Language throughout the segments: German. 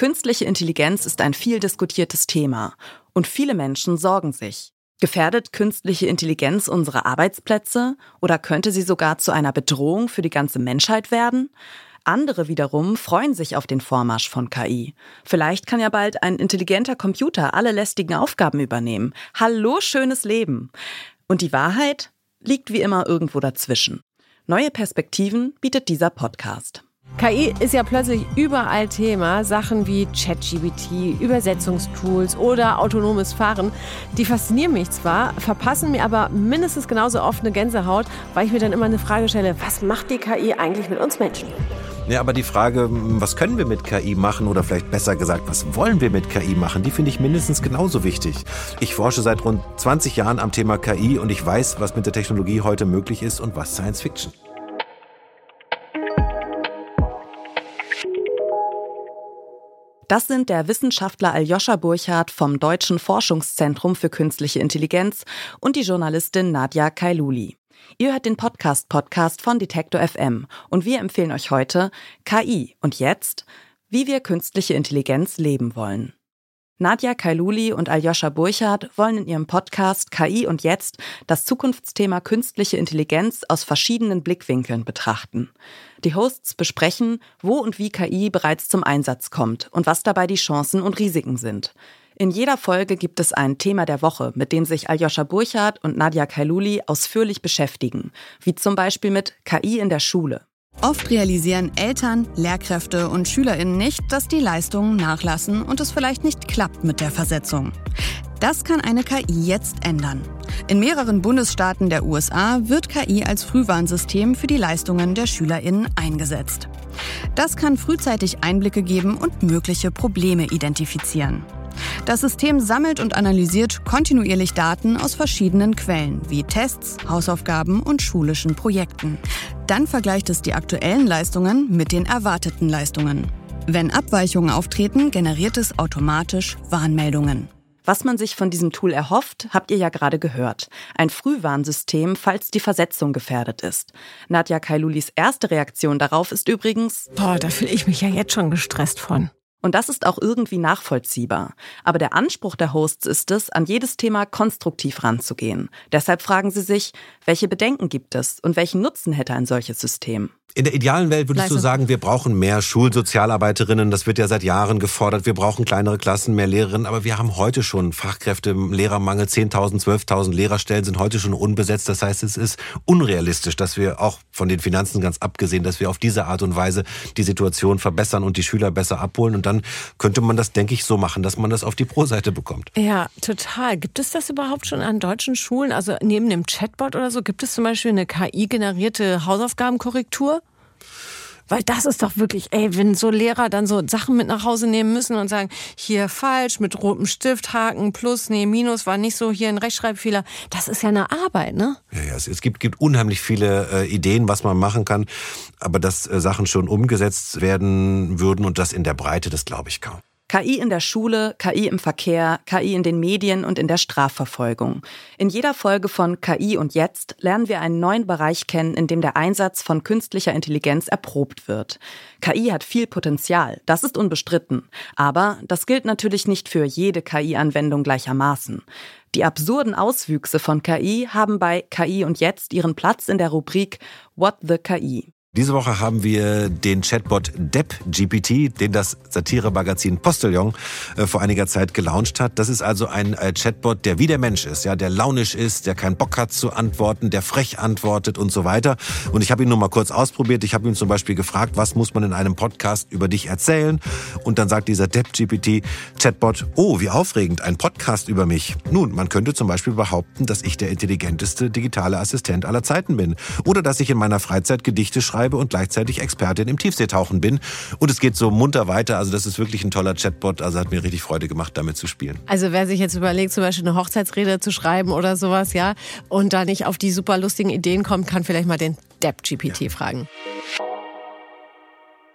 Künstliche Intelligenz ist ein viel diskutiertes Thema und viele Menschen sorgen sich. Gefährdet künstliche Intelligenz unsere Arbeitsplätze oder könnte sie sogar zu einer Bedrohung für die ganze Menschheit werden? Andere wiederum freuen sich auf den Vormarsch von KI. Vielleicht kann ja bald ein intelligenter Computer alle lästigen Aufgaben übernehmen. Hallo, schönes Leben. Und die Wahrheit liegt wie immer irgendwo dazwischen. Neue Perspektiven bietet dieser Podcast. KI ist ja plötzlich überall Thema. Sachen wie ChatGBT, Übersetzungstools oder autonomes Fahren. Die faszinieren mich zwar, verpassen mir aber mindestens genauso oft eine Gänsehaut, weil ich mir dann immer eine Frage stelle, was macht die KI eigentlich mit uns Menschen? Ja, aber die Frage, was können wir mit KI machen oder vielleicht besser gesagt, was wollen wir mit KI machen, die finde ich mindestens genauso wichtig. Ich forsche seit rund 20 Jahren am Thema KI und ich weiß, was mit der Technologie heute möglich ist und was Science Fiction. Das sind der Wissenschaftler Aljoscha Burchardt vom Deutschen Forschungszentrum für Künstliche Intelligenz und die Journalistin Nadja Kailuli. Ihr hört den Podcast Podcast von Detektor FM und wir empfehlen euch heute KI und jetzt, wie wir künstliche Intelligenz leben wollen. Nadja Kailuli und Aljoscha Burchardt wollen in ihrem Podcast KI und jetzt das Zukunftsthema künstliche Intelligenz aus verschiedenen Blickwinkeln betrachten. Die Hosts besprechen, wo und wie KI bereits zum Einsatz kommt und was dabei die Chancen und Risiken sind. In jeder Folge gibt es ein Thema der Woche, mit dem sich Aljoscha Burchardt und Nadja Kailuli ausführlich beschäftigen, wie zum Beispiel mit KI in der Schule. Oft realisieren Eltern, Lehrkräfte und Schülerinnen nicht, dass die Leistungen nachlassen und es vielleicht nicht klappt mit der Versetzung. Das kann eine KI jetzt ändern. In mehreren Bundesstaaten der USA wird KI als Frühwarnsystem für die Leistungen der Schülerinnen eingesetzt. Das kann frühzeitig Einblicke geben und mögliche Probleme identifizieren. Das System sammelt und analysiert kontinuierlich Daten aus verschiedenen Quellen wie Tests, Hausaufgaben und schulischen Projekten. Dann vergleicht es die aktuellen Leistungen mit den erwarteten Leistungen. Wenn Abweichungen auftreten, generiert es automatisch Warnmeldungen. Was man sich von diesem Tool erhofft, habt ihr ja gerade gehört. Ein Frühwarnsystem, falls die Versetzung gefährdet ist. Nadja Kailulis erste Reaktion darauf ist übrigens, Boah, da fühle ich mich ja jetzt schon gestresst von. Und das ist auch irgendwie nachvollziehbar. Aber der Anspruch der Hosts ist es, an jedes Thema konstruktiv ranzugehen. Deshalb fragen sie sich, welche Bedenken gibt es und welchen Nutzen hätte ein solches System? In der idealen Welt würdest Leise. du sagen, wir brauchen mehr Schulsozialarbeiterinnen. Das wird ja seit Jahren gefordert. Wir brauchen kleinere Klassen, mehr Lehrerinnen. Aber wir haben heute schon Fachkräfte, Lehrermangel. 10.000, 12.000 Lehrerstellen sind heute schon unbesetzt. Das heißt, es ist unrealistisch, dass wir auch von den Finanzen ganz abgesehen, dass wir auf diese Art und Weise die Situation verbessern und die Schüler besser abholen. Und dann könnte man das, denke ich, so machen, dass man das auf die Pro-Seite bekommt. Ja, total. Gibt es das überhaupt schon an deutschen Schulen? Also neben dem Chatbot oder so, gibt es zum Beispiel eine KI-generierte Hausaufgabenkorrektur? Weil das ist doch wirklich, ey, wenn so Lehrer dann so Sachen mit nach Hause nehmen müssen und sagen, hier falsch, mit rotem Stift, Haken, Plus, nee, Minus, war nicht so, hier ein Rechtschreibfehler. Das ist ja eine Arbeit, ne? Ja, ja, es gibt, gibt unheimlich viele äh, Ideen, was man machen kann. Aber dass äh, Sachen schon umgesetzt werden würden und das in der Breite, das glaube ich kaum. KI in der Schule, KI im Verkehr, KI in den Medien und in der Strafverfolgung. In jeder Folge von KI und Jetzt lernen wir einen neuen Bereich kennen, in dem der Einsatz von künstlicher Intelligenz erprobt wird. KI hat viel Potenzial, das ist unbestritten. Aber das gilt natürlich nicht für jede KI-Anwendung gleichermaßen. Die absurden Auswüchse von KI haben bei KI und Jetzt ihren Platz in der Rubrik What the KI. Diese Woche haben wir den Chatbot DeppGPT, den das Satire-Magazin Postillon äh, vor einiger Zeit gelauncht hat. Das ist also ein äh, Chatbot, der wie der Mensch ist, ja, der launisch ist, der keinen Bock hat zu antworten, der frech antwortet und so weiter. Und ich habe ihn nur mal kurz ausprobiert. Ich habe ihn zum Beispiel gefragt, was muss man in einem Podcast über dich erzählen? Und dann sagt dieser DeppGPT Chatbot, oh, wie aufregend, ein Podcast über mich. Nun, man könnte zum Beispiel behaupten, dass ich der intelligenteste digitale Assistent aller Zeiten bin oder dass ich in meiner Freizeit Gedichte schreibe schreibe und gleichzeitig Expertin im Tiefseetauchen bin. Und es geht so munter weiter. Also das ist wirklich ein toller Chatbot. Also hat mir richtig Freude gemacht, damit zu spielen. Also wer sich jetzt überlegt, zum Beispiel eine Hochzeitsrede zu schreiben oder sowas, ja, und da nicht auf die super lustigen Ideen kommt, kann vielleicht mal den Depp-GPT ja. fragen.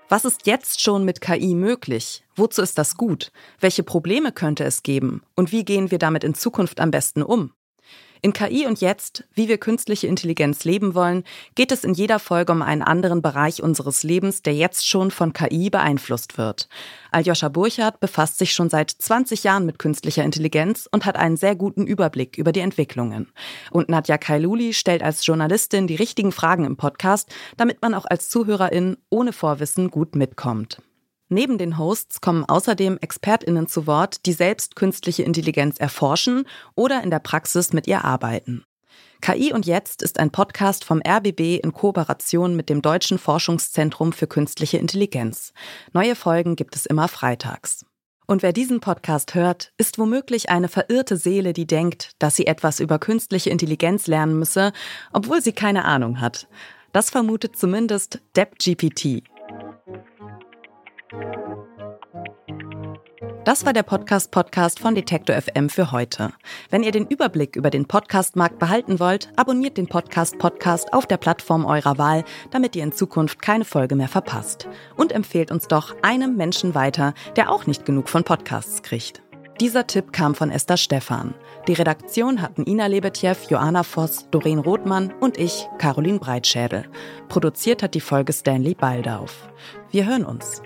Was ist jetzt schon mit KI möglich? Wozu ist das gut? Welche Probleme könnte es geben? Und wie gehen wir damit in Zukunft am besten um? In KI und jetzt, wie wir künstliche Intelligenz leben wollen, geht es in jeder Folge um einen anderen Bereich unseres Lebens, der jetzt schon von KI beeinflusst wird. Aljoscha Burchardt befasst sich schon seit 20 Jahren mit künstlicher Intelligenz und hat einen sehr guten Überblick über die Entwicklungen. Und Nadja Kailuli stellt als Journalistin die richtigen Fragen im Podcast, damit man auch als Zuhörerin ohne Vorwissen gut mitkommt. Neben den Hosts kommen außerdem ExpertInnen zu Wort, die selbst künstliche Intelligenz erforschen oder in der Praxis mit ihr arbeiten. KI und Jetzt ist ein Podcast vom RBB in Kooperation mit dem Deutschen Forschungszentrum für künstliche Intelligenz. Neue Folgen gibt es immer freitags. Und wer diesen Podcast hört, ist womöglich eine verirrte Seele, die denkt, dass sie etwas über künstliche Intelligenz lernen müsse, obwohl sie keine Ahnung hat. Das vermutet zumindest DeppGPT. Das war der Podcast-Podcast von Detektor FM für heute. Wenn ihr den Überblick über den Podcast-Markt behalten wollt, abonniert den Podcast-Podcast auf der Plattform eurer Wahl, damit ihr in Zukunft keine Folge mehr verpasst. Und empfehlt uns doch einem Menschen weiter, der auch nicht genug von Podcasts kriegt. Dieser Tipp kam von Esther Stephan. Die Redaktion hatten Ina Lebetjew, Joanna Voss, Doreen Rothmann und ich, Caroline Breitschädel. Produziert hat die Folge Stanley Baldauf. Wir hören uns.